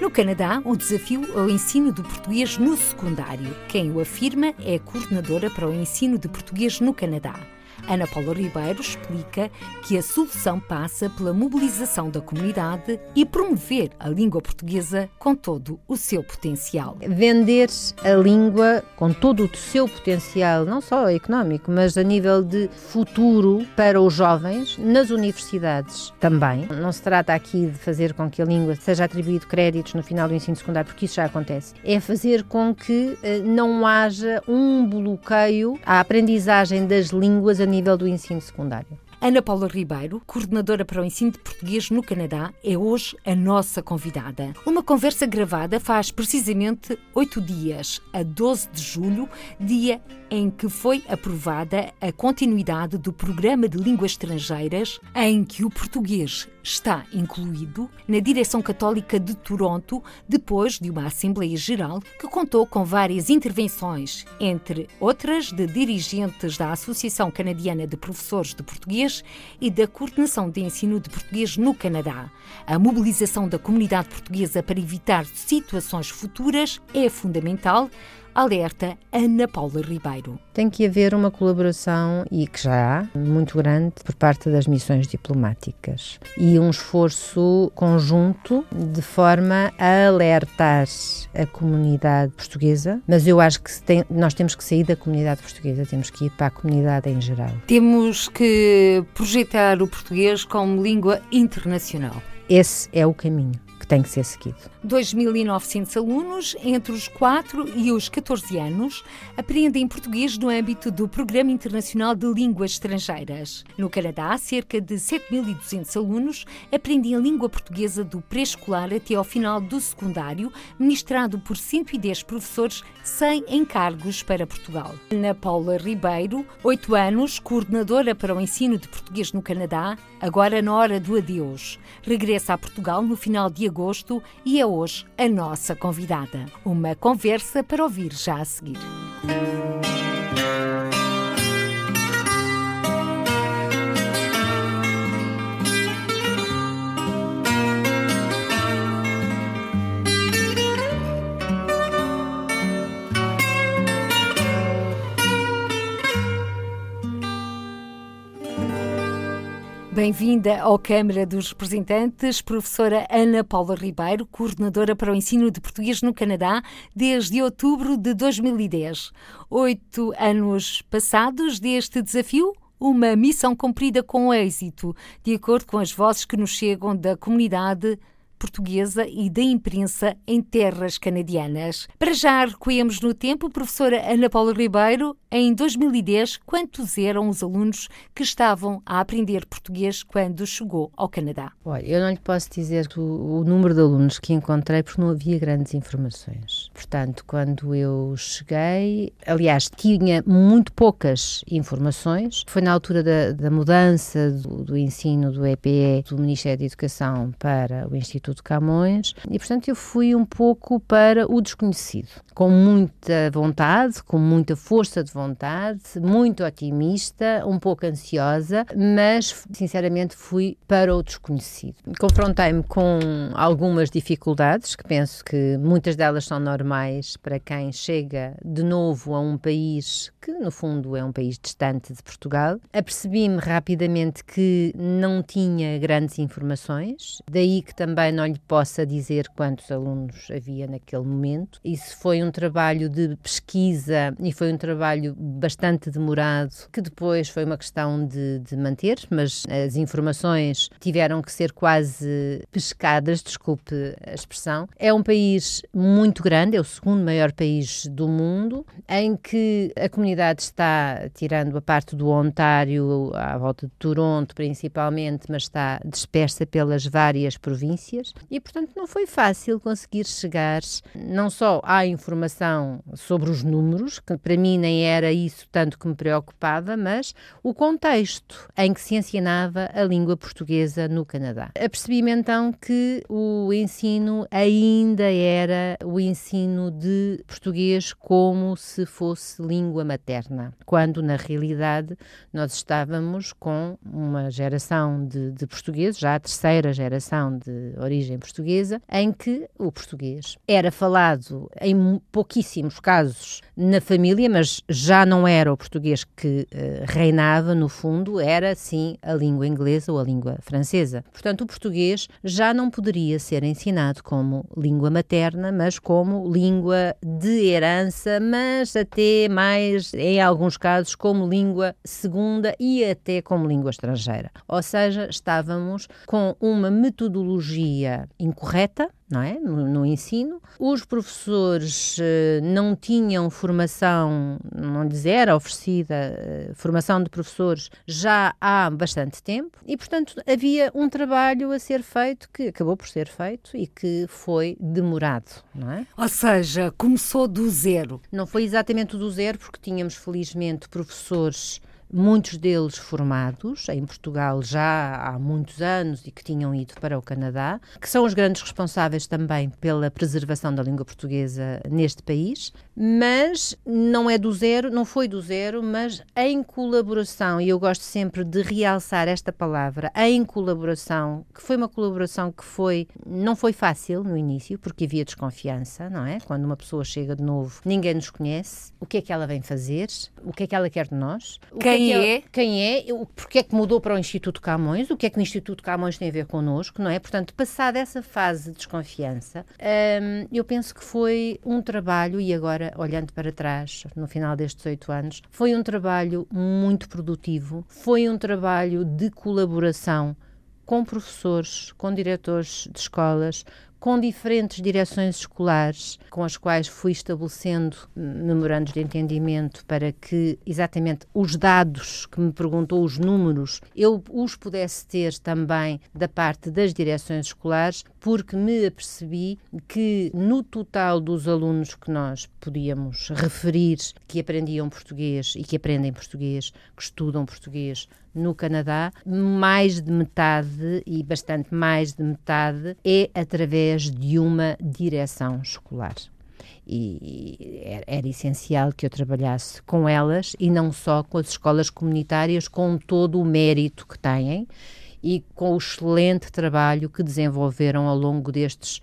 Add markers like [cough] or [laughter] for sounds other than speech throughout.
No Canadá, o desafio é o ensino do português no secundário. Quem o afirma é a coordenadora para o ensino de português no Canadá. Ana Paula Ribeiro explica que a solução passa pela mobilização da comunidade e promover a língua portuguesa com todo o seu potencial. Vender a língua com todo o seu potencial, não só económico, mas a nível de futuro para os jovens nas universidades também. Não se trata aqui de fazer com que a língua seja atribuído créditos no final do ensino secundário, porque isso já acontece. É fazer com que eh, não haja um bloqueio à aprendizagem das línguas a nível do ensino secundário. Ana Paula Ribeiro, coordenadora para o ensino de português no Canadá, é hoje a nossa convidada. Uma conversa gravada faz precisamente oito dias, a 12 de julho, dia em que foi aprovada a continuidade do Programa de Línguas Estrangeiras, em que o português está incluído na Direção Católica de Toronto, depois de uma Assembleia Geral que contou com várias intervenções, entre outras de dirigentes da Associação Canadiana de Professores de Português e da Coordenação de Ensino de Português no Canadá. A mobilização da comunidade portuguesa para evitar situações futuras é fundamental alerta Ana Paula Ribeiro. Tem que haver uma colaboração, e que já há, muito grande por parte das missões diplomáticas e um esforço conjunto de forma a alertar a comunidade portuguesa, mas eu acho que tem, nós temos que sair da comunidade portuguesa, temos que ir para a comunidade em geral. Temos que projetar o português como língua internacional. Esse é o caminho tem que ser seguido. 2.900 alunos entre os 4 e os 14 anos aprendem português no âmbito do Programa Internacional de Línguas Estrangeiras. No Canadá, cerca de 7.200 alunos aprendem a língua portuguesa do pré-escolar até ao final do secundário, ministrado por 110 professores sem encargos para Portugal. Ana Paula Ribeiro, 8 anos, coordenadora para o ensino de português no Canadá, agora na hora do adeus. Regressa a Portugal no final de agosto e é hoje a nossa convidada. Uma conversa para ouvir já a seguir. Bem-vinda ao Câmara dos Representantes, professora Ana Paula Ribeiro, coordenadora para o ensino de português no Canadá desde outubro de 2010. Oito anos passados deste desafio, uma missão cumprida com êxito, de acordo com as vozes que nos chegam da comunidade portuguesa e da imprensa em terras canadianas. Para já recuemos no tempo, professora Ana Paula Ribeiro, em 2010, quantos eram os alunos que estavam a aprender português quando chegou ao Canadá? Olha, eu não lhe posso dizer o, o número de alunos que encontrei porque não havia grandes informações. Portanto, quando eu cheguei, aliás, tinha muito poucas informações. Foi na altura da, da mudança do, do ensino do EPE, do Ministério da Educação para o Instituto Instituto Camões e, portanto, eu fui um pouco para o desconhecido, com muita vontade, com muita força de vontade, muito otimista, um pouco ansiosa, mas, sinceramente, fui para o desconhecido. Confrontei-me com algumas dificuldades, que penso que muitas delas são normais para quem chega de novo a um país que, no fundo, é um país distante de Portugal. Apercebi-me rapidamente que não tinha grandes informações, daí que também não lhe possa dizer quantos alunos havia naquele momento. Isso foi um trabalho de pesquisa e foi um trabalho bastante demorado, que depois foi uma questão de, de manter, mas as informações tiveram que ser quase pescadas, desculpe a expressão. É um país muito grande, é o segundo maior país do mundo, em que a comunidade está, tirando a parte do Ontário, à volta de Toronto principalmente, mas está dispersa pelas várias províncias E, portanto, não foi fácil conseguir chegar não só à informação sobre os números, que para mim nem era isso tanto que me preocupava, mas o contexto em que se ensinava a língua portuguesa no Canadá. Apercebi-me então que o ensino ainda era o ensino de português como se fosse língua materna, quando na realidade nós estávamos com uma geração de, de portugueses, já a terceira geração de origem portuguesa, em que o português era falado em pouquíssimos casos na família, mas já não era o português que uh, reinava, no fundo, era sim a língua inglesa ou a língua francesa. Portanto, o português já não poderia ser ensinado como língua materna, mas como língua de herança, mas até mais, em alguns casos, como língua segunda e até como língua estrangeira. Ou seja, estávamos com uma metodologia incorreta não é? No, no, ensino. Os professores uh, não tinham formação, não lhes era oferecida uh, formação de professores já há bastante tempo e, portanto, havia um trabalho a ser feito que acabou por ser feito e que foi demorado, não é? Ou seja, começou do zero. Não foi exatamente do zero, porque tínhamos, felizmente, professores muitos deles formados em Portugal já há muitos anos e que tinham ido para o Canadá, que são os grandes responsáveis também pela preservação da língua portuguesa neste país, mas não é do zero, não foi do zero, mas em colaboração, e eu gosto sempre de realçar esta palavra, em colaboração, que foi uma colaboração que foi, não foi fácil no início, porque havia desconfiança, não é? Quando uma pessoa chega de novo, ninguém nos conhece, o que é que ela vem fazer, o que é que ela quer de nós, quem quem é, é? Quem é? Porque é que mudou para o Instituto Camões? O que é que o Instituto Camões tem a ver connosco, não é? Portanto, passada essa fase de desconfiança, hum, eu penso que foi um trabalho, e agora olhando para trás, no final destes oito anos, foi um trabalho muito produtivo, foi um trabalho de colaboração com professores, com diretores de escolas, com diferentes direções escolares, com as quais fui estabelecendo memorandos de entendimento para que exatamente os dados que me perguntou, os números, eu os pudesse ter também da parte das direções escolares, porque me apercebi que no total dos alunos que nós podíamos referir que aprendiam português e que aprendem português, que estudam português no Canadá, mais de metade e bastante mais de metade é através de uma direção escolar. E era, essencial que eu trabalhasse com elas e não só com as escolas comunitárias, com todo o mérito que têm e com o excelente trabalho que desenvolveram ao longo destes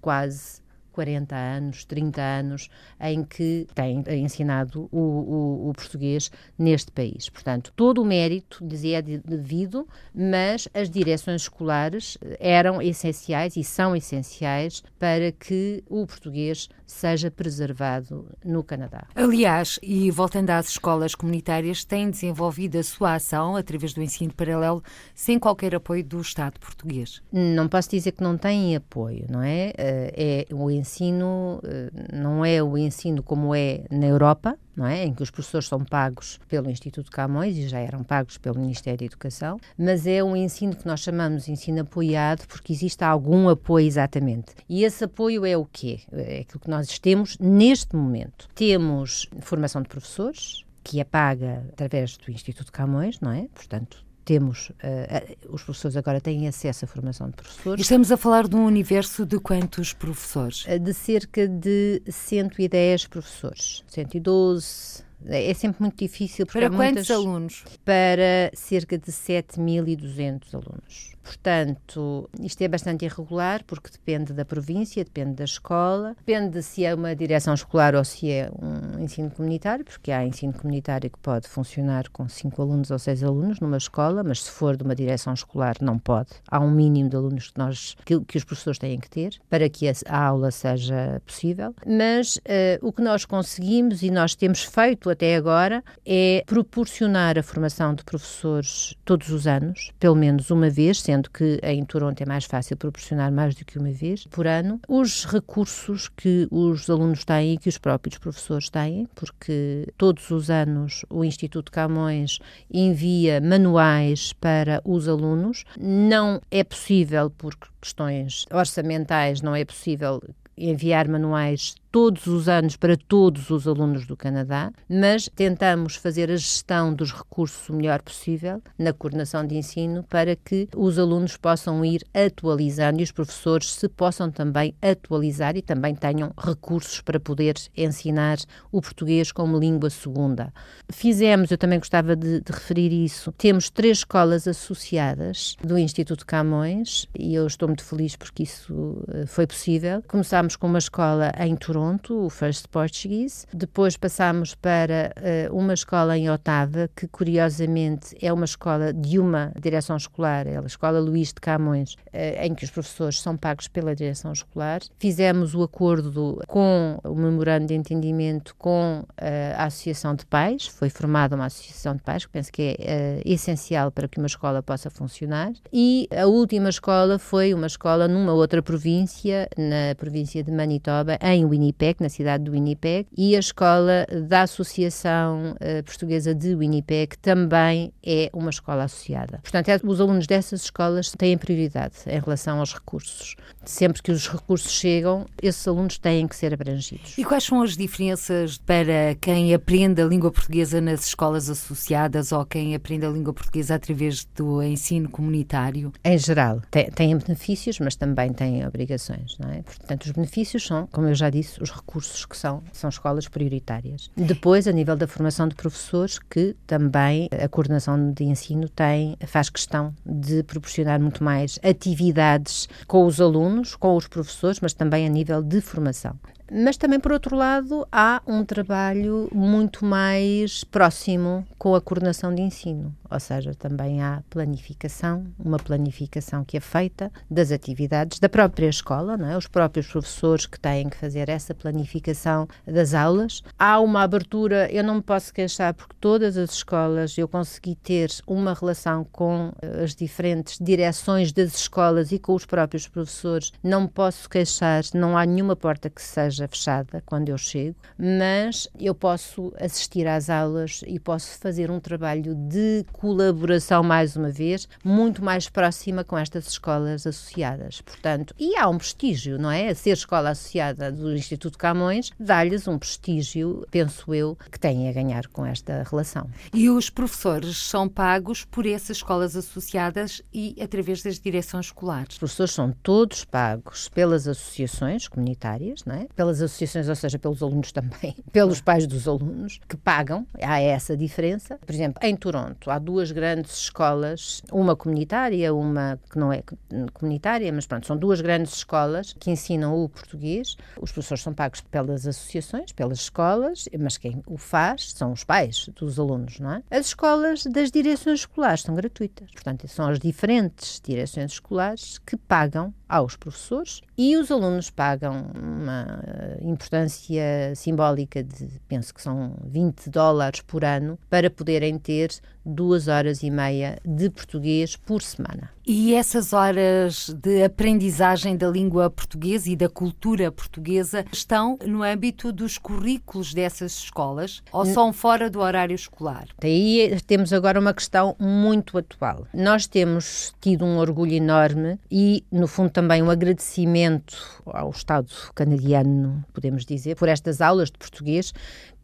quase 40 anos, 30 anos, em que tem ensinado o, o, o português neste país. Portanto, todo o mérito dizia devido, mas as direções escolares eram essenciais e são essenciais para que o português seja preservado no Canadá. Aliás, e voltando às escolas comunitárias, têm desenvolvido a sua ação através do ensino paralelo sem qualquer apoio do Estado português. Não posso dizer que não têm apoio, não é? Eh, é o ensino eh, não é o ensino como é na Europa, não é? Em que os professores são pagos pelo Instituto Camões e já eram pagos pelo Ministério da Educação, mas é um ensino que nós chamamos de ensino apoiado porque existe algum apoio exatamente. E esse apoio é o quê? É aquilo que nós temos neste momento. Temos formação de professores, que é paga através do Instituto Camões, não é? Portanto, temos, uh, os professores agora têm acesso à formação de professores. Estamos a falar de um universo de quantos professores? De cerca de 110 professores, 112, é sempre muito difícil. Para quantos muitas, alunos? Para cerca de 7.200 alunos. Portanto, isto é bastante irregular porque depende da província, depende da escola, depende se é uma direção escolar ou se é um ensino comunitário, porque há ensino comunitário que pode funcionar com cinco alunos ou seis alunos numa escola, mas se for de uma direção escolar não pode. Há um mínimo de alunos que, nós, que, que os professores têm que ter para que a, a aula seja possível. Mas uh, o que nós conseguimos e nós temos feito até agora é proporcionar a formação de professores todos os anos, pelo menos uma vez, sendo sendo que em Toronto é mais fácil proporcionar mais do que uma vez por ano, os recursos que os alunos têm e que os próprios professores têm, porque todos os anos o Instituto Camões envia manuais para os alunos. Não é possível, por questões orçamentais, não é possível enviar manuais todos os anos para todos os alunos do Canadá, mas tentamos fazer a gestão dos recursos o melhor possível na coordenação de ensino para que os alunos possam ir atualizando e os professores se possam também atualizar e também tenham recursos para poder ensinar o português como língua segunda. Fizemos, eu também gostava de, de referir isso, temos três escolas associadas do Instituto Camões e eu estou muito feliz porque isso eh, foi possível. Começámos com uma escola em Toronto Toronto, o First Portuguese. Depois passámos para uh, uma escola em Otava, que curiosamente é uma escola de uma direção escolar, é a Escola Luís de Camões, uh, em que os professores são pagos pela direção escolar. Fizemos o acordo com o memorando de entendimento com uh, a Associação de Pais, foi formada uma Associação de Pais, que penso que é essencial para que uma escola possa funcionar. E a última escola foi uma escola numa outra província, na província de Manitoba, em Winnipeg Winnipeg, na cidade de Winnipeg, e a escola da Associação uh, Portuguesa de Winnipeg também é uma escola associada. Portanto, é, os alunos dessas escolas têm prioridade em relação aos recursos. Sempre que os recursos chegam, esses alunos têm que ser abrangidos. E quais são as diferenças para quem aprende a língua portuguesa nas escolas associadas ou quem aprende a língua portuguesa através do ensino comunitário? Em geral, têm benefícios, mas também têm obrigações, não é? Portanto, os benefícios são, como eu já disse, os recursos que são, são escolas prioritárias. Depois, a nível da formação de professores, que também a coordenação de ensino tem, faz questão de proporcionar muito mais atividades com os alunos, com os professores, mas também a nível de formação. Mas também, por outro lado, há um trabalho muito mais próximo com a coordenação de ensino, ou seja, também há planificação, uma planificação que é feita das atividades da própria escola, não é? os próprios professores que têm que fazer essa planificação das aulas. Há uma abertura, eu não me posso queixar, porque todas as escolas eu consegui ter uma relação com eh, as diferentes direções das escolas e com os próprios professores. Não me posso queixar, não há nenhuma porta que seja esteja fechada quando eu chego, mas eu posso assistir às aulas e posso fazer um trabalho de colaboração, mais uma vez, muito mais próxima com estas escolas associadas. Portanto, e há um prestígio, não é? A ser escola associada do Instituto Camões dá-lhes um prestígio, penso eu, que têm a ganhar com esta relação. E os professores são pagos por essas escolas associadas e através das direções escolares? Os professores são todos pagos pelas associações comunitárias, não é? Pelas associações, ou seja, pelos alunos também, [laughs] pelos pais dos alunos, que pagam, há essa diferença. Por exemplo, em Toronto há duas grandes escolas, uma comunitária, uma que não é comunitária, mas pronto, são duas grandes escolas que ensinam o português. Os professores são pagos pelas associações, pelas escolas, mas quem o faz são os pais dos alunos, não é? As escolas das direções escolares são gratuitas, portanto, são as diferentes direções escolares que pagam aos professores e os alunos pagam uma importância simbólica de, penso que são 20 dólares por ano, para poderem ter duas horas e meia de português por semana. E essas horas de aprendizagem da língua portuguesa e da cultura portuguesa estão no âmbito dos currículos dessas escolas ou são fora do horário escolar? Aí temos agora uma questão muito atual. Nós temos tido um orgulho enorme e, no fundo, também um agradecimento ao Estado canadiano, podemos dizer, por estas aulas de português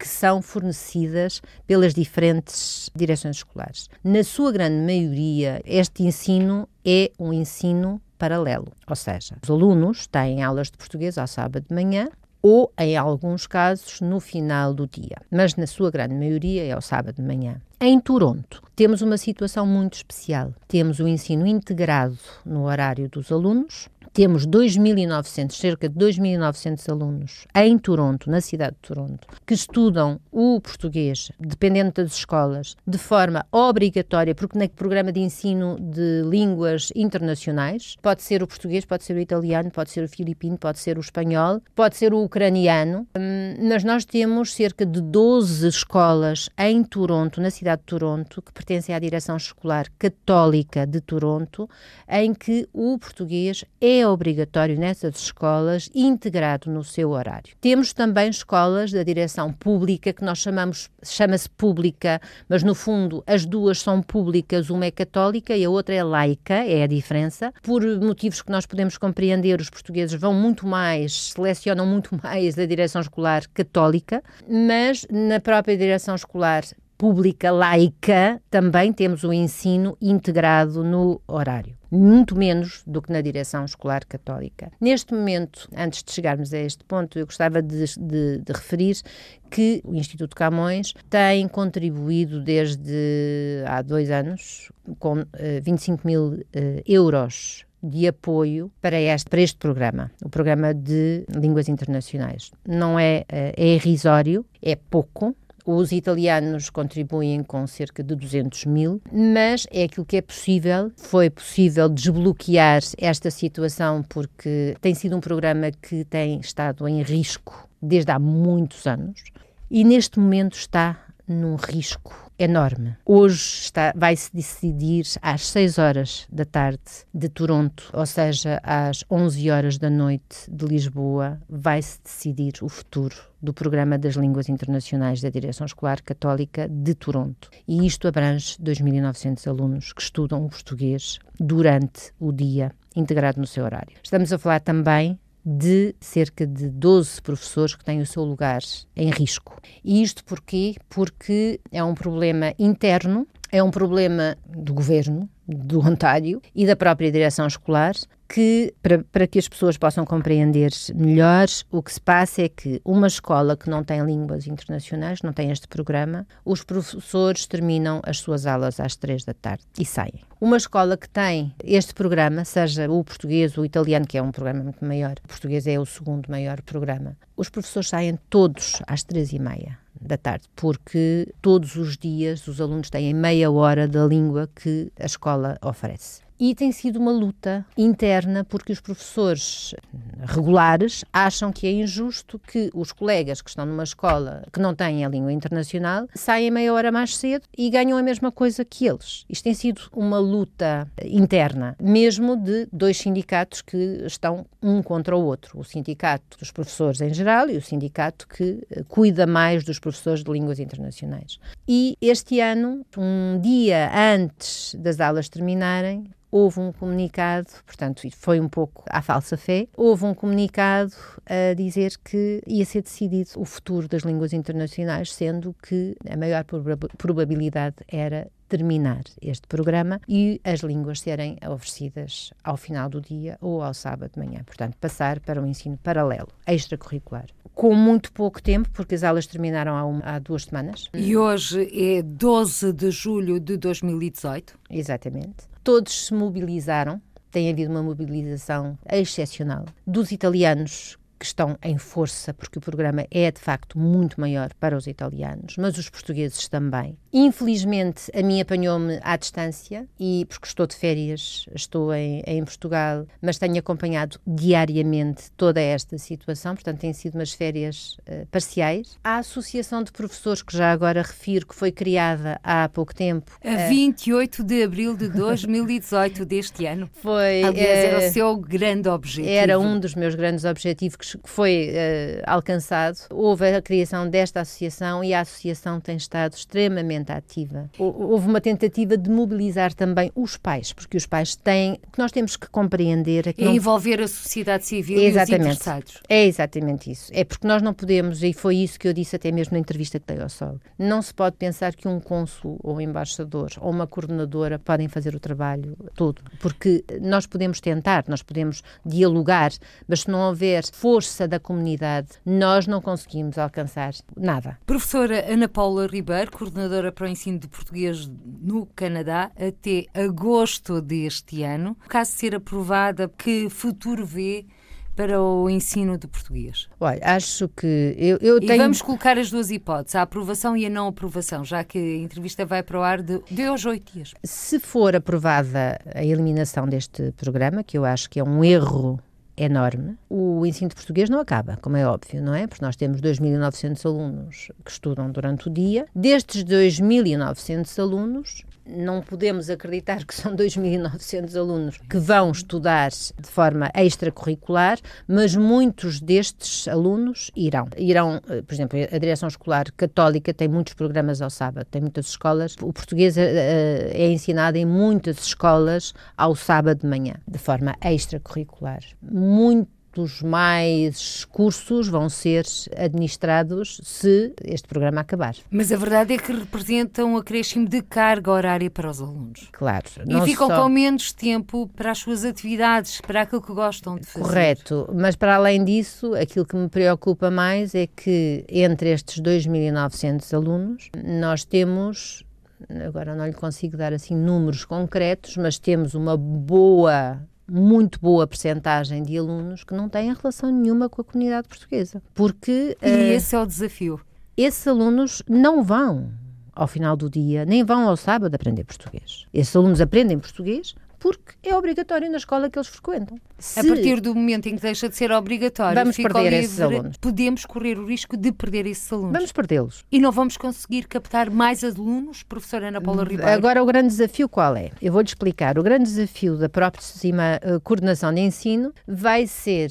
que são fornecidas pelas diferentes direções escolares. Na sua grande maioria, este ensino é um ensino paralelo, ou seja, os alunos têm aulas de português ao sábado de manhã ou, em alguns casos, no final do dia, mas na sua grande maioria é ao sábado de manhã. Em Toronto, temos uma situação muito especial. Temos o ensino integrado no horário dos alunos, temos 2.900, cerca de 2.900 alunos em Toronto, na cidade de Toronto, que estudam o português, dependendo das escolas, de forma obrigatória, porque no programa de ensino de línguas internacionais pode ser o português, pode ser o italiano, pode ser o filipino, pode ser o espanhol, pode ser o ucraniano, hum, mas nós temos cerca de 12 escolas em Toronto, na cidade de Toronto, que pertencem à direção escolar católica de Toronto, em que o português é obrigatório nessas escolas, integrado no seu horário. Temos também escolas da direção pública, que nós chamamos, chama-se pública, mas no fundo as duas são públicas, uma é católica e a outra é laica, é a diferença. Por motivos que nós podemos compreender, os portugueses vão muito mais, selecionam muito [laughs] mais a direção escolar católica, mas na própria direção escolar pública laica também temos o ensino integrado no horário muito menos do que na direção escolar católica. Neste momento, antes de chegarmos a este ponto, eu gostava de, de, de referir que o Instituto Camões tem contribuído desde há dois anos com uh, eh, 25 mil uh, euros de apoio para este, para este programa, o programa de línguas internacionais. Não é, eh, é irrisório, é pouco, os italianos contribuem com cerca de 200 mil, mas é aquilo que é possível. Foi possível desbloquear esta situação porque tem sido um programa que tem estado em risco desde há muitos anos e neste momento está num risco enorme. Hoje vai-se decidir às 6 horas da tarde de Toronto, ou seja, às 11 horas da noite de Lisboa, vai-se decidir o futuro do Programa das Línguas Internacionais da Direção Escolar Católica de Toronto. E isto abrange 2.900 alunos que estudam o português durante o dia, integrado no seu horário. Estamos a falar também de cerca de 12 professores que têm o seu lugar em risco. E isto porquê? Porque é um problema interno, é um problema do governo, do Ontário e da própria direção escolar, que, para, para que as pessoas possam compreender melhor, o que se passa é que uma escola que não tem línguas internacionais, não tem este programa, os professores terminam as suas aulas às três da tarde e saem. Uma escola que tem este programa, seja o português ou o italiano, que é um programa muito maior, o português é o segundo maior programa, os professores saem todos às três e meia da tarde, porque todos os dias os alunos têm meia hora da língua que a escola oferece e tem sido uma luta interna porque os professores regulares acham que é injusto que os colegas que estão numa escola que não têm a língua internacional saem meia hora mais cedo e ganham a mesma coisa que eles. Isto tem sido uma luta interna, mesmo de dois sindicatos que estão um contra o outro, o sindicato dos professores em geral e o sindicato que cuida mais dos professores de línguas internacionais. E este ano, um dia antes das aulas terminarem, houve um comunicado, portanto, foi um pouco à falsa fé, houve um comunicado a dizer que ia ser decidido o futuro das línguas internacionais, sendo que a maior probabilidade era terminar este programa e as línguas serem oferecidas ao final do dia ou ao sábado de manhã. Portanto, passar para um ensino paralelo, extracurricular. Com muito pouco tempo, porque as aulas terminaram há, uma, há duas semanas. E hoje é 12 de julho de 2018. Exatamente. Todos se mobilizaram. Tem havido uma mobilização excepcional dos italianos que estão em força, porque o programa é de facto muito maior para os italianos, mas os portugueses também. Infelizmente, a mim apanhou-me à distância e porque estou de férias, estou em, em Portugal, mas tenho acompanhado diariamente toda esta situação, portanto, têm sido umas férias uh, parciais. A Associação de Professores, que já agora refiro que foi criada há pouco tempo. A 28 uh, de abril de 2018 deste ano. [laughs] Foi. Aliás, uh, era o seu grande objetivo. Era um dos meus grandes objetivos que foi uh, alcançado, houve a criação desta associação e a associação tem estado extremamente ativa. Houve uma tentativa de mobilizar também os pais, porque os pais têm. Que nós temos que compreender é que. não... envolver a sociedade civil exatamente. e os interessados. É exatamente isso. É porque nós não podemos, e foi isso que eu disse até mesmo na entrevista que dei ao Sol, não se pode pensar que um cônsul ou um embaixador ou uma coordenadora podem fazer o trabalho todo, porque nós podemos tentar, nós podemos dialogar, mas se não houver força da comunidade, nós não conseguimos alcançar nada. Professora Ana Paula Ribeiro, coordenadora para o ensino de português no Canadá, até agosto deste ano. Caso ser aprovada, que futuro vê para o ensino de português? Olha, acho que eu, eu e tenho... vamos colocar as duas hipóteses, a aprovação e a não aprovação, já que a entrevista vai para o ar de, de hoje oito dias. Se for aprovada a eliminação deste programa, que eu acho que é um erro enorme. O ensino de português não acaba, como é óbvio, não é? Porque nós temos 2.900 alunos que estudam durante o dia. Destes 2.900 alunos, não podemos acreditar que são [laughs] 2.900 alunos que vão estudar de forma extracurricular, mas muitos destes alunos irão. Irão, eh, por exemplo, a direção escolar católica tem muitos programas ao sábado, tem muitas escolas. O português eh, é ensinado em muitas escolas ao sábado de manhã, de forma extracurricular. Muito muitos mais cursos vão ser administrados se este programa acabar. Mas a verdade é que representam um acréscimo de carga horária para os alunos. Claro. E ficam só... com menos tempo para as suas atividades, para aquilo que gostam de fazer. Correto. Mas para além disso, aquilo que me preocupa mais é que entre estes 2.900 alunos, nós temos agora não lhe consigo dar assim números concretos, mas temos uma boa muito boa percentagem de alunos que não têm relação nenhuma com a comunidade portuguesa. Porque. E uh, esse é o desafio. Esses alunos não vão ao final do dia, nem vão ao sábado aprender português. Esses alunos aprendem português porque é obrigatório na escola que eles frequentam. Se a partir do momento em que deixa de ser obrigatório, vamos perder livre, esses alunos. Podemos correr o risco de perder esses alunos. Vamos perdê-los. E não vamos conseguir captar mais alunos, professora Ana Paula Ribeiro? Agora, o grande desafio qual é? Eu vou-lhe explicar. O grande desafio da próxima uh, coordenação de ensino vai ser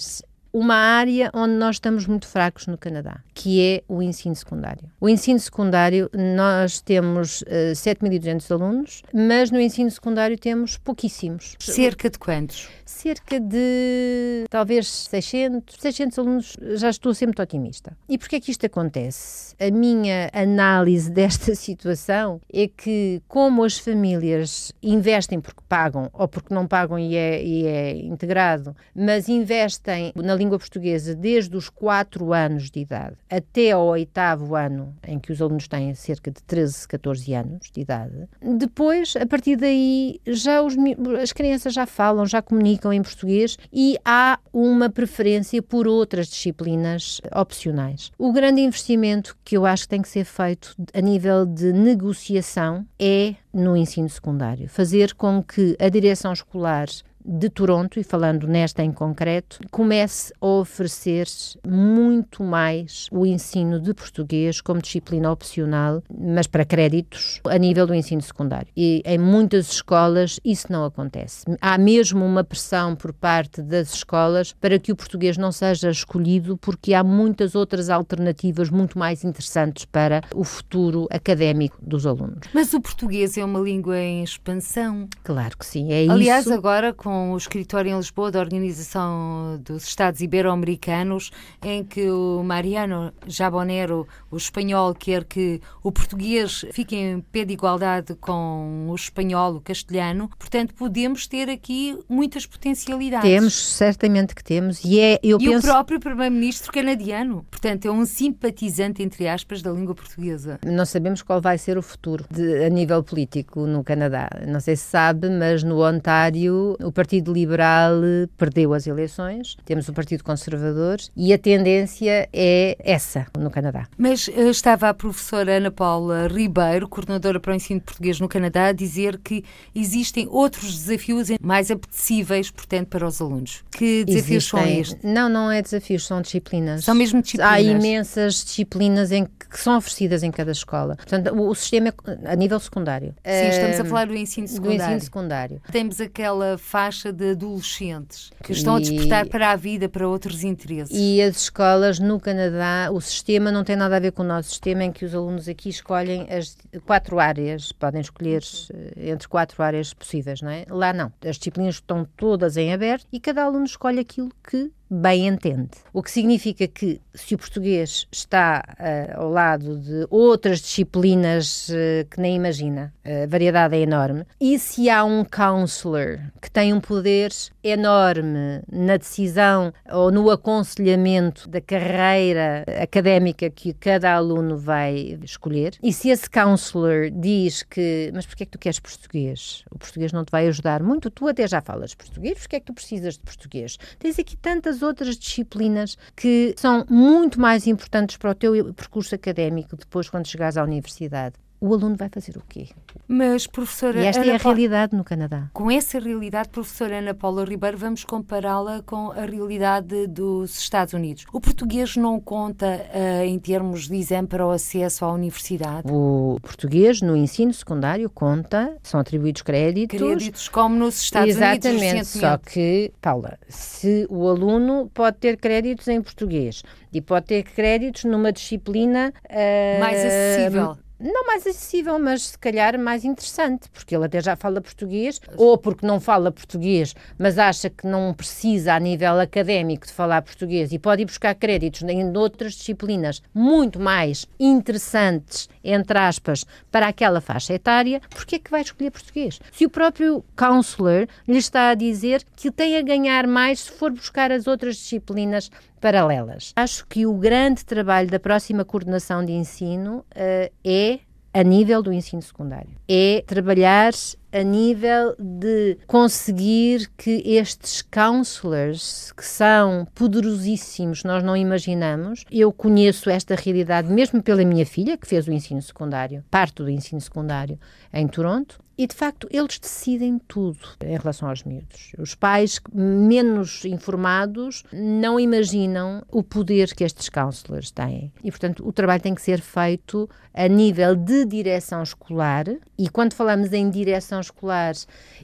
uma área onde nós estamos muito fracos no Canadá, que é o ensino secundário. O ensino secundário, nós temos uh, eh, 7.200 alunos, mas no ensino secundário temos pouquíssimos. Cerca de quantos? Cerca de talvez 600, 600 alunos, já estou sempre otimista. E porquê é que isto acontece? A minha análise [laughs] desta situação é que como as famílias investem porque pagam ou porque não pagam e é, e é integrado, mas investem na língua portuguesa desde os 4 anos de idade até ao oitavo ano, em que os alunos têm cerca de 13, 14 anos de idade. Depois, a partir daí, já os, as crianças já falam, já comunicam em português e há uma preferência por outras disciplinas opcionais. O grande investimento que eu acho que tem que ser feito a nível de negociação é no ensino secundário. Fazer com que a direção escolar de Toronto, e falando nesta em concreto, comece a oferecer muito mais o ensino de português como disciplina opcional, mas para créditos, a nível do ensino secundário. E em muitas escolas isso não acontece. Há mesmo uma pressão por parte das escolas para que o português não seja escolhido, porque há muitas outras alternativas muito mais interessantes para o futuro académico dos alunos. Mas o português é uma língua em expansão. Claro que sim, é Aliás, isso. Aliás, agora com com o escritório em Lisboa da Organização dos Estados Ibero-Americanos, em que o Mariano Jabonero, o espanhol, quer que o português fique em pé de igualdade com o espanhol, o castelhano. Portanto, podemos ter aqui muitas potencialidades. Temos, certamente que temos. E, é, eu e penso... o próprio primeiro-ministro canadiano. Portanto, é um simpatizante, entre aspas, da língua portuguesa. Não sabemos qual vai ser o futuro de, a nível político no Canadá. Não sei se sabe, mas no Ontário o Partido Liberal perdeu as eleições, temos o Partido Conservador e a tendência é essa no Canadá. Mas uh, estava a professora Ana Paula Ribeiro, coordenadora para o ensino português no Canadá, a dizer que existem outros desafios mais apetecíveis, portanto, para os alunos. Que desafios existem... são estes? Não, não é desafios, são disciplinas. São mesmo disciplinas? Há imensas disciplinas em que são oferecidas em cada escola. Portanto, o, o sistema é a nível secundário. Sim, estamos a falar do ensino secundário. Do ensino secundário. Temos aquela faixa de adolescentes que estão e, a despertar para a vida, para outros interesses. E as escolas no Canadá, o sistema não tem nada a ver com o nosso sistema, em que os alunos aqui escolhem as quatro áreas, podem escolher eh, entre quatro áreas possíveis, não é? Lá não. As disciplinas estão todas em aberto e cada aluno escolhe aquilo que bem entende. O que significa que, se o português está uh, ao lado de outras disciplinas uh, que nem imagina, a variedade é enorme, e se há um counselor que tem um poder enorme na decisão ou no aconselhamento da carreira académica que cada aluno vai escolher, e se esse counselor diz que, mas porquê é que tu queres português? O português não te vai ajudar muito, tu até já falas português, porquê é que tu precisas de português? Tens aqui tantas outras disciplinas que são muito mais importantes para o teu percurso académico depois quando chegares à universidade o aluno vai fazer o quê? Mas, professora. E esta Ana é a realidade no Canadá. Com essa realidade, professora Ana Paula Ribeiro, vamos compará-la com a realidade dos Estados Unidos. O português não conta uh, em termos de exame para o acesso à universidade? O português no ensino secundário conta, são atribuídos créditos. Créditos, como nos Estados Exatamente, Unidos. Exatamente, só que, Paula, se o aluno pode ter créditos em português e pode ter créditos numa disciplina. Uh, Mais acessível não mais acessível, mas se calhar mais interessante, porque ele até já fala português, ou porque não fala português, mas acha que não precisa a nível académico de falar português e pode ir buscar créditos em outras disciplinas muito mais interessantes, entre aspas, para aquela faixa etária, porque é que vai escolher português? Se o próprio counselor lhe está a dizer que tem a ganhar mais se for buscar as outras disciplinas paralelas. Acho que o grande trabalho da próxima coordenação de ensino uh, é a nível do ensino secundário. É trabalhar a nível de conseguir que estes counselors, que são poderosíssimos, nós não imaginamos, eu conheço esta realidade mesmo pela minha filha, que fez o ensino secundário, parte do ensino secundário em Toronto, e de facto eles decidem tudo em relação aos miúdos. Os pais menos informados não imaginam o poder que estes counselors têm. E portanto o trabalho tem que ser feito a nível de direção escolar. E quando falamos em direção escolar,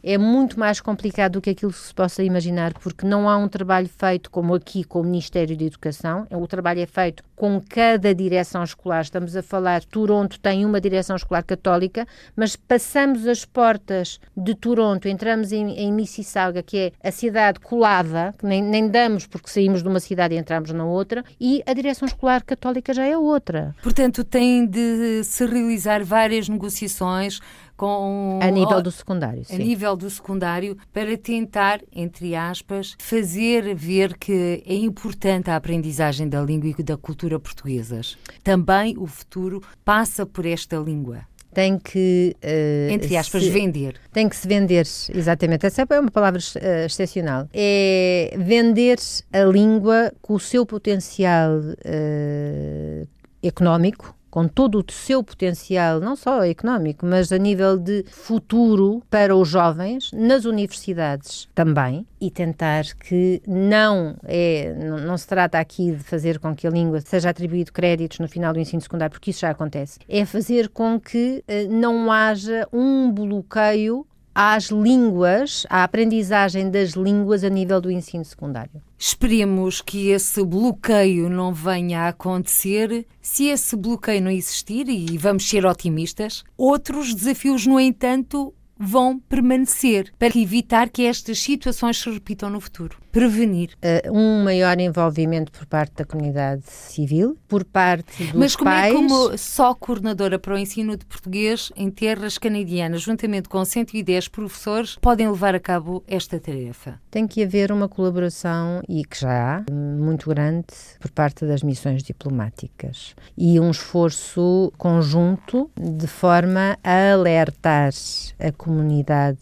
é muito mais complicado do que aquilo que se possa imaginar, porque não há um trabalho feito como aqui com o Ministério da Educação. O trabalho é feito com cada direção escolar. Estamos a falar, Toronto tem uma direção escolar católica, mas passamos as portas de Toronto, entramos em, em Mississauga, que é a cidade colada, que nem, nem damos porque saímos de uma cidade e entramos na outra, e a direção escolar católica já é outra. Portanto, tem de se realizar várias negociações com a nível do secundário, sim. a nível do secundário para tentar, entre aspas, fazer ver que é importante a aprendizagem da língua e da cultura portuguesas. Também o futuro passa por esta língua tem que. Uh, Entre aspas, se, vender. Tem que se vender, exatamente. Essa é uma palavra uh, excepcional. É vender a língua com o seu potencial uh, económico, com todo o seu potencial, não só económico, mas a nível de futuro para os jovens, nas universidades também, e tentar que não é, não, se trata aqui de fazer com que a língua seja atribuído créditos no final do ensino secundário, porque isso já acontece, é fazer com que eh, não haja um bloqueio às línguas, à aprendizagem das línguas a nível do ensino secundário. Esperemos que esse bloqueio não venha a acontecer. Se esse bloqueio não existir, e vamos ser otimistas, outros desafios, no entanto, vão permanecer para evitar que estas situações se repitam no futuro. Prevenir. Uh, um maior envolvimento por parte da comunidade civil, por parte dos Mas como pais... é como só coordenadora para o ensino de português em terras canadianas, juntamente com 110 professores, podem levar a cabo esta tarefa? Tem que haver uma colaboração, e que já há, muito grande, por parte das missões diplomáticas. E um esforço conjunto de forma a alertar a comunidade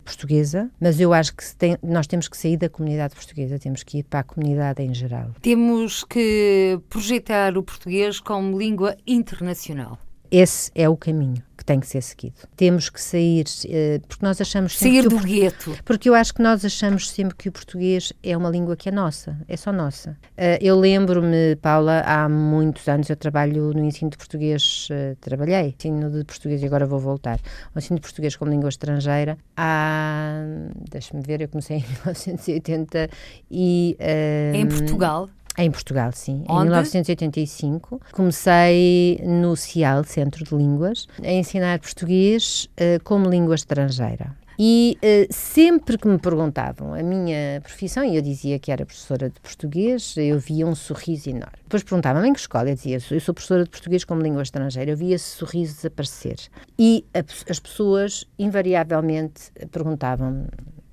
portuguesa, mas eu acho que tem, nós temos que sair da comunidade portuguesa, temos que ir para a comunidade em geral. Temos que projetar o português como língua internacional. Esse é o caminho que tem que ser seguido. Temos que sair, eh, porque nós achamos sempre. Sair do gueto. Porque eu acho que nós achamos sempre que o português é uma língua que é nossa, é só nossa. Eh, eu lembro-me, Paula, há muitos anos eu trabalho no ensino de português, eh, trabalhei ensino de português e agora vou voltar. O ensino de português como língua estrangeira há. deixa-me ver, eu comecei em [laughs] 1980 e. em Portugal? Em Portugal, sim. Onde? Em 1985. Comecei no CIAL, Centro de Línguas, a ensinar português uh, como língua estrangeira. E uh, sempre que me perguntavam a minha profissão, e eu dizia que era professora de português, eu via um sorriso enorme. Depois perguntavam em que escola, eu dizia, eu sou professora de português como língua estrangeira, eu via esse sorriso desaparecer. E a, as pessoas, invariavelmente, perguntavam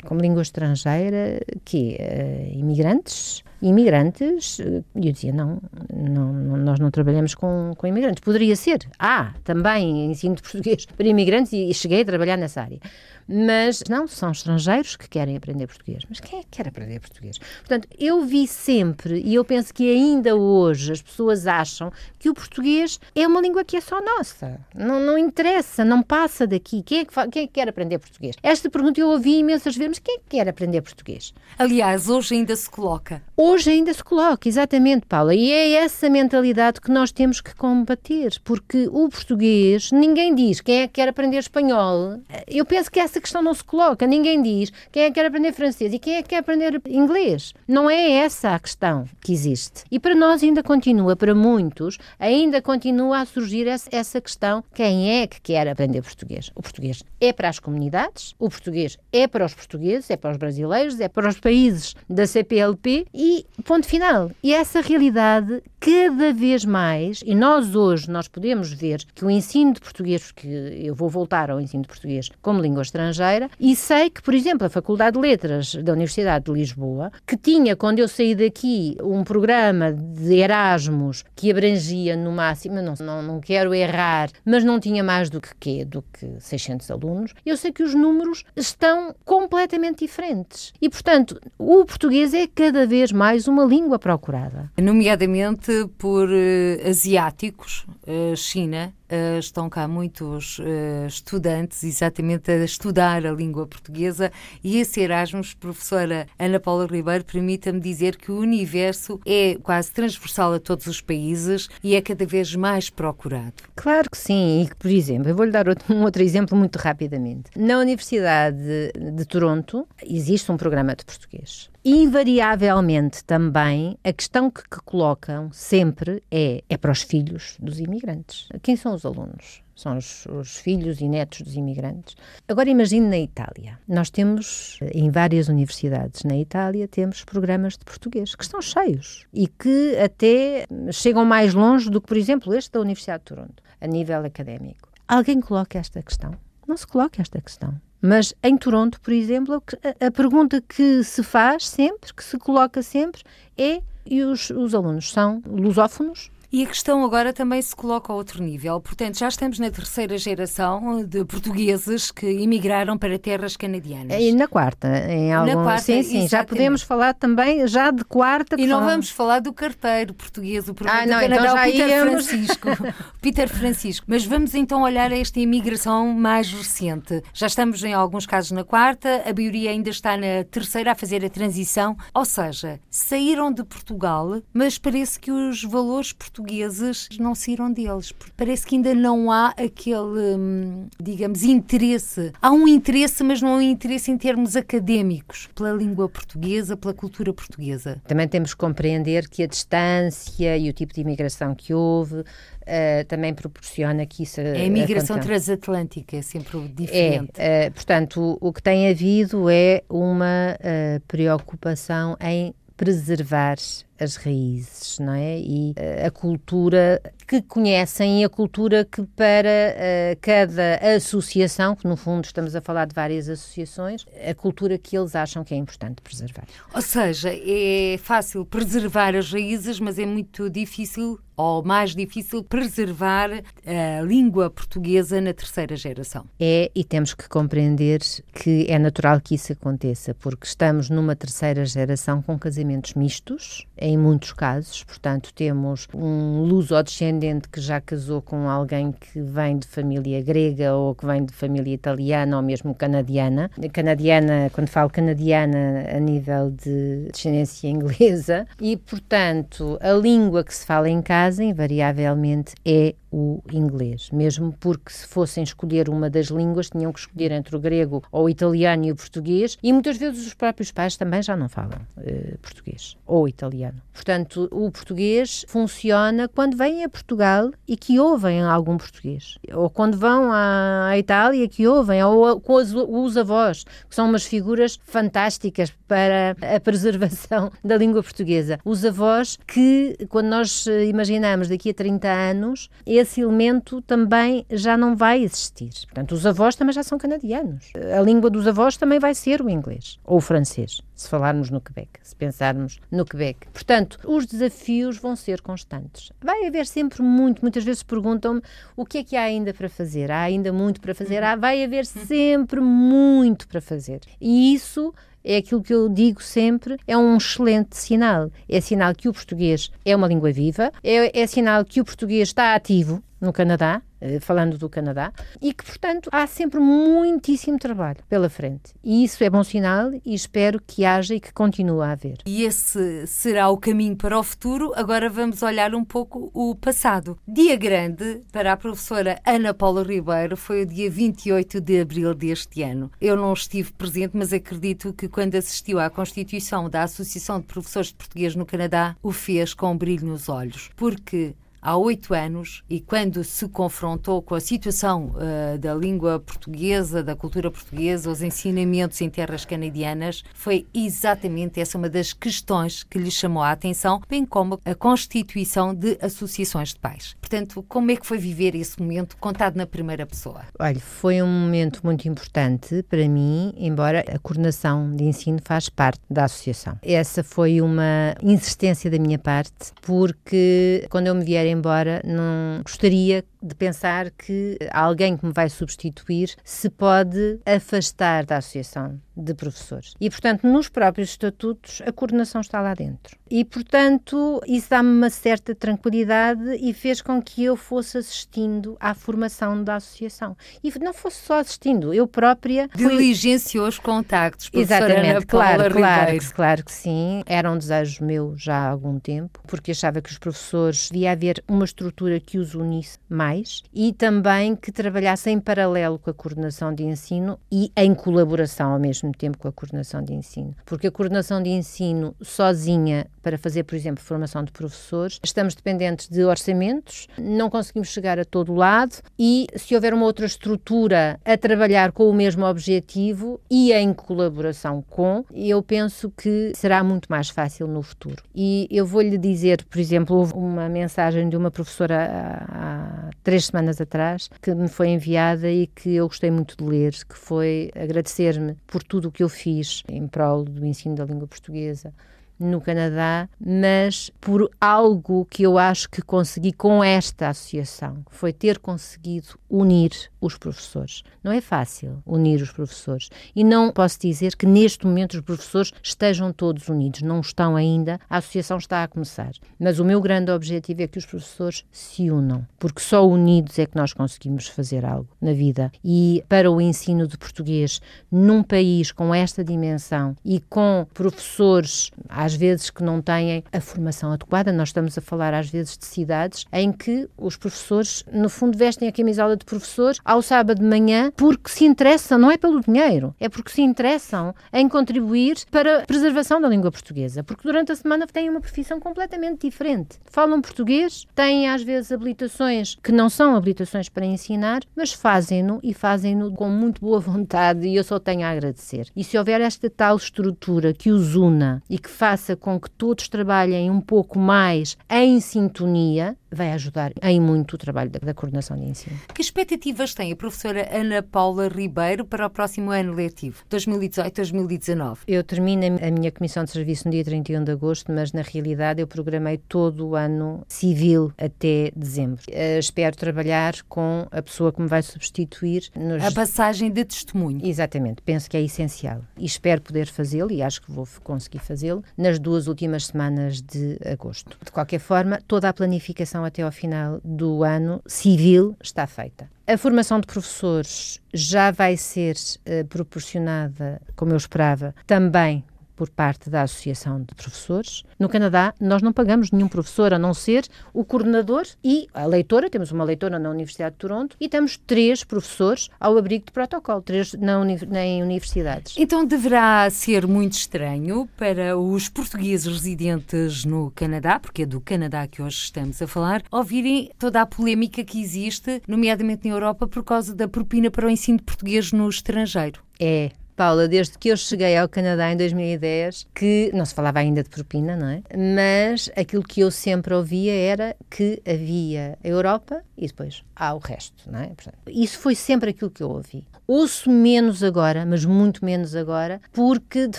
como língua estrangeira, que uh, imigrantes, imigrantes, eh, e eu dizia, não, não, nós não trabalhamos com, com imigrantes. Poderia ser. Ah, também ensino de português para imigrantes e, e cheguei a trabalhar nessa área. Mas não, são estrangeiros que querem aprender português. Mas quem é que quer aprender português? Portanto, eu vi sempre, e eu penso que ainda hoje as pessoas acham que o português é uma língua que é só nossa. Não, não interessa, não passa daqui. Quem é, que, quem é que quer aprender português? Esta pergunta eu ouvi imensas vezes, mas quem é que quer aprender português? Aliás, hoje ainda se coloca. Hoje ainda se coloca, exatamente, Paula. E é essa mentalidade que nós temos que combater, porque o português, ninguém diz quem é que quer aprender espanhol. Eu penso que essa questão não se coloca. Ninguém diz quem é que quer aprender francês e quem é que quer aprender inglês. Não é essa a questão que existe. E para nós ainda continua, para muitos, ainda continua a surgir essa questão: quem é que quer aprender português? O português é para as comunidades, o português é para os portugueses, é para os brasileiros, é para os países da CPLP e ponto final. E essa realidade, cada vez mais, e nós hoje nós podemos ver que o ensino de português, porque eu vou voltar ao ensino de português como língua estrangeira, e sei que, por exemplo, a Faculdade de Letras da Universidade de Lisboa, que tinha, quando eu saí daqui, um programa de Erasmus que abrangia no máximo, não, não, não quero errar, mas não tinha mais do que quê? Do que 600 alunos, eu sei que os números estão completamente diferentes. E, portanto, o português é cada vez mais uma língua procurada. Nomeadamente por uh, asiáticos, uh, China, Uh, estão cá muitos uh, estudantes exatamente a estudar a língua portuguesa e esse Erasmus, professora Ana Paula Ribeiro, permita-me dizer que o universo é quase transversal a todos os países e é cada vez mais procurado. Claro que sim, e por exemplo, eu vou-lhe dar outro, um outro exemplo muito rapidamente. Na Universidade de, de Toronto existe um programa de português invariavelmente também a questão que, que, colocam sempre é, é para os filhos dos imigrantes. Quem são os alunos? São os, os filhos e netos dos imigrantes. Agora imagine na Itália. Nós temos, em várias universidades na Itália, temos programas de português que estão cheios e que até chegam mais longe do que, por exemplo, este da Universidade de Toronto, a nível académico. Alguém coloca esta questão? Não se coloca esta questão. Mas em Toronto, por exemplo, a, pergunta que se faz sempre, que se coloca sempre, é: e os, os alunos são lusófonos? E a questão agora também se coloca a outro nível. Portanto, já estamos na terceira geração de portugueses que emigraram para terras canadianas. E na quarta, em algum... Na quarta, sim, sim. Já podemos falar também já de quarta. E não vamos falar do carteiro português, o ah, não, Canadá, então já Peter íamos... Francisco. [laughs] Peter Francisco. Mas vamos então olhar a esta imigração mais recente. Já estamos em alguns casos na quarta, a maioria ainda está na terceira a fazer a transição. Ou seja, saíram de Portugal, mas parece que os valores portugueses portugueses não saíram deles. Parece que ainda não há aquele, hum, digamos, interesse. Há um interesse, mas não há um interesse em termos académicos pela língua portuguesa, pela cultura portuguesa. Também temos que compreender que a distância e o tipo de imigração que houve Uh, também proporciona que isso. É a imigração transatlântica, é sempre diferente. É, uh, portanto, o, o, que tem havido é uma uh, preocupação em preservar as raízes, não é? E uh, a cultura que conhecem e a cultura que para uh, cada associação, que no fundo estamos a falar de várias associações, a cultura que eles acham que é importante preservar. Ou seja, é fácil preservar as raízes, mas é muito difícil ou mais difícil preservar a língua portuguesa na terceira geração. É, e temos que compreender que é natural que isso aconteça, porque estamos numa terceira geração com casamentos mistos, em muitos casos, portanto, temos um luso-descendente que já casou com alguém que vem de família grega ou que vem de família italiana ou mesmo canadiana. Canadiana, quando falo canadiana, a nível de descendência [laughs] inglesa, e, portanto, a língua que se fala em casa, invariavelmente, é o inglês, mesmo porque se fossem escolher uma das línguas tinham que escolher entre o grego ou o italiano e o português e muitas vezes os próprios pais também já não falam uh, português ou italiano. Portanto, o português funciona quando vêm a Portugal e que ouvem algum português, ou quando vão à Itália que ouvem, ou com os, avós, que são umas figuras fantásticas para a preservação [laughs] da língua portuguesa. Os avós que, quando nós eh, imaginamos daqui a 30 anos, esse elemento também já não vai existir. Portanto, os avós também já são canadianos. A língua dos avós também vai ser o inglês ou o francês, se falarmos no Quebec, se pensarmos no Quebec. Portanto, os desafios vão ser constantes. Vai haver sempre muito, muitas vezes perguntam-me o que é que há ainda para fazer. Há ainda muito para fazer. Há, vai haver sempre muito para fazer. E isso é aquilo que eu digo sempre, é um excelente sinal. É sinal que o português é uma língua viva, é, é sinal que o português está ativo no Canadá, eh, falando do Canadá, e que, portanto, há sempre muitíssimo trabalho pela frente. E isso é bom sinal e espero que haja e que continue a haver. E esse será o caminho para o futuro. Agora vamos olhar um pouco o passado. Dia grande para a professora Ana Paula Ribeiro foi o dia 28 de abril deste ano. Eu não estive presente, mas acredito que quando assistiu à constituição da Associação de Professores de Português no Canadá, o fez com um brilho nos olhos, porque há oito anos e quando se confrontou com a situação uh, da língua portuguesa, da cultura portuguesa, os ensinamentos em terras canadianas, foi exatamente essa uma das questões que lhe chamou a atenção, bem como a constituição de associações de pais. Portanto, como é que foi viver esse momento contado na primeira pessoa? Olha, foi um momento muito importante para mim, embora a coordenação de ensino faz parte da associação. Essa foi uma insistência da minha parte, porque quando eu me vier embora, não gostaria de pensar que alguém que me vai substituir se pode afastar da associação de professores. E, portanto, nos próprios estatutos, a coordenação está lá dentro. E, portanto, isso dá-me uma certa tranquilidade e fez com que eu fosse assistindo à formação da associação. E não fosse só assistindo, eu própria. Diligenciou os contactos, Exatamente, Ana claro, claro, Ribeiro. claro que sim. Era um desejo meu já há algum tempo, porque achava que os professores devia haver uma estrutura que os unisse mais e também que trabalhasse em paralelo com a coordenação de ensino e em colaboração ao mesmo tempo com a coordenação de ensino. Porque a coordenação de ensino sozinha, para fazer, por exemplo, formação de professores, estamos dependentes de orçamentos, não conseguimos chegar a todo lado e se houver uma outra estrutura a trabalhar com o mesmo objetivo e em colaboração com, eu penso que será muito mais fácil no futuro. E eu vou-lhe dizer, por exemplo, houve uma mensagem de uma professora há três semanas atrás que me foi enviada e que eu gostei muito de ler, que foi agradecer-me por tudo o que eu fiz em prol do ensino da língua portuguesa, no Canadá, mas por algo que eu acho que consegui com esta associação, foi ter conseguido unir os professores. Não é fácil unir os professores e não posso dizer que neste momento os professores estejam todos unidos, não estão ainda, a associação está a começar. Mas o meu grande objetivo é que os professores se unam, porque só unidos é que nós conseguimos fazer algo na vida. E para o ensino de português num país com esta dimensão e com professores às vezes que não têm a formação adequada. Nós estamos a falar às vezes de cidades em que os professores, no fundo, vestem a camisola de professor ao sábado de manhã porque se interessam, não é pelo dinheiro, é porque se interessam em contribuir para a preservação da língua portuguesa, porque durante a semana têm uma profissão completamente diferente. Falam português, têm às vezes habilitações que não são habilitações para ensinar, mas fazem-no e fazem-no com muito boa vontade e eu só tenho a agradecer. E se houver esta tal estrutura que os una e que faça com que todos trabalhem um pouco mais em sintonia, vai ajudar em muito o trabalho da, da, coordenação de ensino. Que expectativas tem a professora Ana Paula Ribeiro para o próximo ano letivo, 2018-2019? Eu termino a minha comissão de serviço no dia 31 de agosto, mas na realidade eu programei todo o ano civil até dezembro. Uh, espero trabalhar com a pessoa que me vai substituir. Nos... A passagem de testemunho. Exatamente, penso que é essencial e espero poder fazê-lo e acho que vou conseguir fazê-lo nas duas últimas semanas de agosto. De qualquer forma, toda a planificação até ao final do ano civil está feita. A formação de professores já vai ser uh, proporcionada, como eu esperava, também por parte da Associação de Professores. No Canadá, nós não pagamos nenhum professor, a não ser o coordenador e a leitora. Temos uma leitora na Universidade de Toronto e temos três professores ao abrigo de protocolo, três na uni em universidades. Então deverá ser muito estranho para os portugueses residentes no Canadá, porque é do Canadá que hoje estamos a falar, ouvirem toda a polémica que existe, nomeadamente na Europa, por causa da propina para o ensino de português no estrangeiro. É, Paula, desde que eu cheguei ao Canadá em 2010, que não se falava ainda de propina, não é? Mas aquilo que eu sempre ouvia era que havia a Europa e depois há o resto, não é? Portanto, isso foi sempre aquilo que eu ouvi. Ouço menos agora, mas muito menos agora, porque de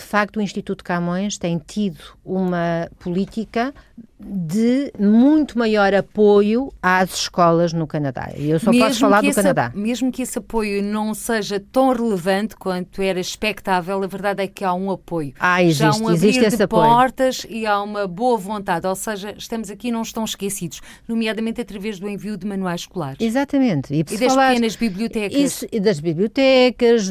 facto o Instituto Camões tem tido uma política de muito maior apoio às escolas no Canadá. E eu só mesmo posso falar do esse, Canadá. Mesmo que esse apoio não seja tão relevante quanto era expectável, a verdade é que há um apoio. Ah, existe, Já há um existe abrir esse de apoio. portas e há uma boa vontade. Ou seja, estamos aqui e não estão esquecidos, nomeadamente através do envio de manuais escolares. Exatamente. E, e das falar, pequenas bibliotecas. Isso, das bibliotecas,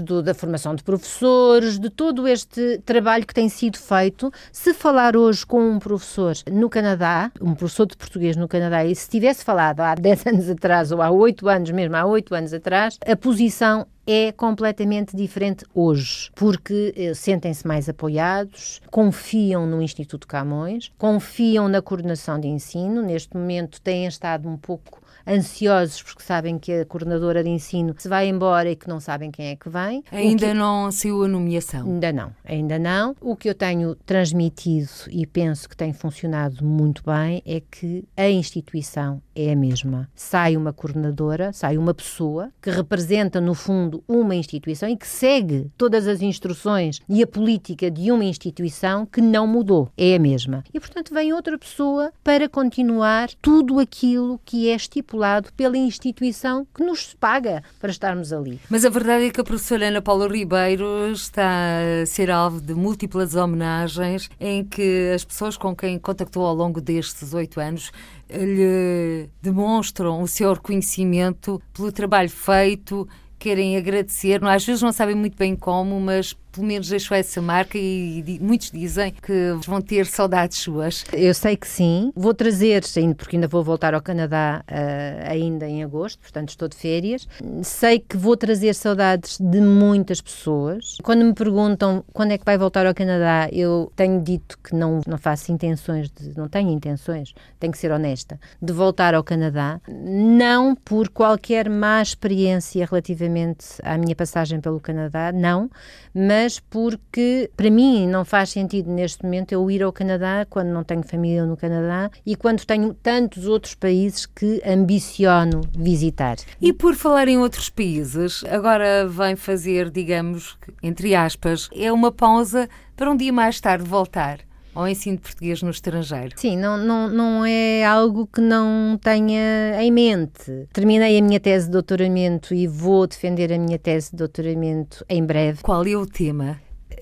do, da formação de professores, de todo este trabalho que tem sido feito. Se falar hoje com um professor no Canadá, um professor de português no Canadá, e se tivesse falado há [laughs] 10 anos atrás, ou há 8 anos mesmo, há 8 anos atrás, a posição é completamente diferente hoje, porque eh, sentem-se mais apoiados, confiam no Instituto Camões, confiam na coordenação de ensino. Neste momento têm estado um pouco ansiosos porque sabem que a coordenadora de ensino se vai embora e que não sabem quem é que vem. Ainda que... não saiu a nomeação? Ainda não, ainda não. O que eu tenho transmitido e penso que tem funcionado muito bem é que a instituição é a mesma. Sai uma coordenadora, sai uma pessoa que representa, no fundo, uma instituição e que segue todas as instruções e a política de uma instituição que não mudou. É a mesma. E, portanto, vem outra pessoa para continuar tudo aquilo que é estipulado estipulado pela instituição que nos paga para estarmos ali. Mas a verdade é que a professora Ana Paula Ribeiro está a ser alvo de múltiplas homenagens em que as pessoas com quem contactou ao longo destes oito anos lhe demonstram o seu reconhecimento pelo trabalho feito, querem agradecer, às vezes não sabem muito bem como, mas pelo menos deixou essa marca e, muitos dizem que vão ter saudades suas. Eu sei que sim. Vou trazer, porque ainda vou voltar ao Canadá uh, ainda em agosto, portanto estou de férias. Sei que vou trazer saudades de muitas pessoas. Quando me perguntam quando é que vai voltar ao Canadá, eu tenho dito que não, não faço intenções de, não tenho intenções, tenho que ser honesta, de voltar ao Canadá, não por qualquer má experiência relativamente à minha passagem pelo Canadá, não, mas mas porque para mim não faz sentido neste momento eu ir ao Canadá quando não tenho família no Canadá e quando tenho tantos outros países que ambiciono visitar. E por falar em outros países, agora vem fazer, digamos, entre aspas, é uma pausa para um dia mais tarde voltar ao ensino de português no estrangeiro? Sim, não, não, não é algo que não tenha em mente. Terminei a minha tese de doutoramento e vou defender a minha tese de doutoramento em breve. Qual é o tema?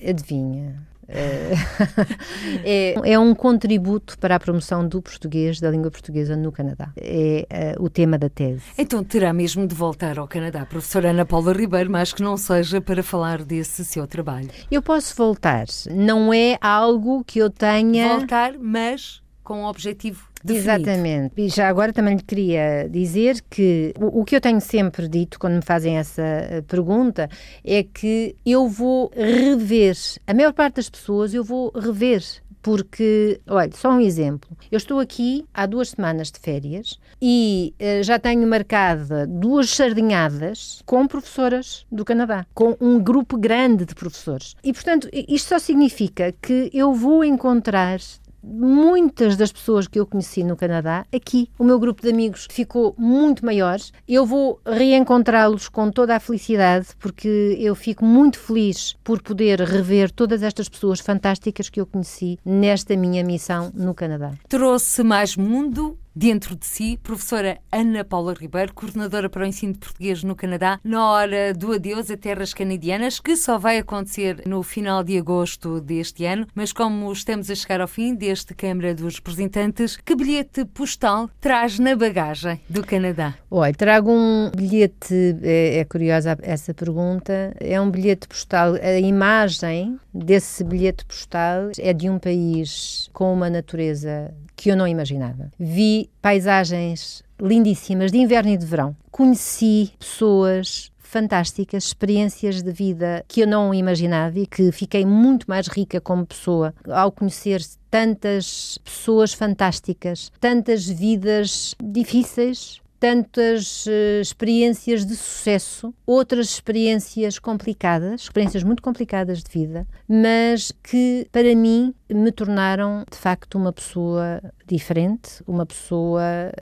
Adivinha? [laughs] é, é, um contributo para a promoção do português, da língua portuguesa no Canadá. É uh, o tema da tese. Então terá mesmo de voltar ao Canadá, professora Ana Paula Ribeiro, mas que não seja para falar desse seu trabalho. Eu posso voltar, não é algo que eu tenha. Voltar, mas com o objetivo Definido. Exatamente. E já agora também lhe queria dizer que o, o, que eu tenho sempre dito quando me fazem essa eh, pergunta é que eu vou rever, a maior parte das pessoas eu vou rever porque, olha, só um exemplo. Eu estou aqui há duas semanas de férias e uh, já tenho marcada duas sardinhadas com professoras do Canadá, com um grupo grande de professores. E, portanto, isto só significa que eu vou encontrar muitas das pessoas que eu conheci no Canadá, aqui. O meu grupo de amigos ficou muito maior. Eu vou reencontrá-los com toda a felicidade, porque eu fico muito feliz por poder rever todas estas pessoas fantásticas que eu conheci nesta minha missão no Canadá. Trouxe mais mundo dentro de si. Professora Ana Paula Ribeiro, coordenadora para o ensino de português no Canadá, na hora do adeus a terras canadianas, que só vai acontecer no final de agosto deste ano. Mas como estamos a chegar ao fim deste Câmara dos Representantes, que bilhete postal traz na bagagem do Canadá? Olha, trago um bilhete, é, é curiosa essa pergunta, é um bilhete postal, a imagem desse bilhete postal é de um país com uma natureza que eu não imaginava. Vi paisagens lindíssimas de inverno e de verão. Conheci pessoas fantásticas, experiências de vida que eu não imaginava e que fiquei muito mais rica como pessoa ao conhecer tantas pessoas fantásticas, tantas vidas difíceis, tantas uh, experiências de sucesso, outras experiências complicadas, experiências muito complicadas de vida, mas que para mim me tornaram de facto uma pessoa diferente, uma pessoa.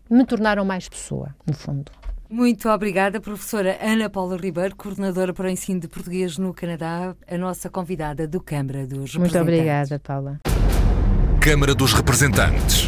me tornaram mais pessoa, no fundo. Muito obrigada, professora Ana Paula Ribeiro, coordenadora para o ensino de português no Canadá, a nossa convidada do Câmara dos Representantes. Muito obrigada, Paula. Câmara dos Representantes.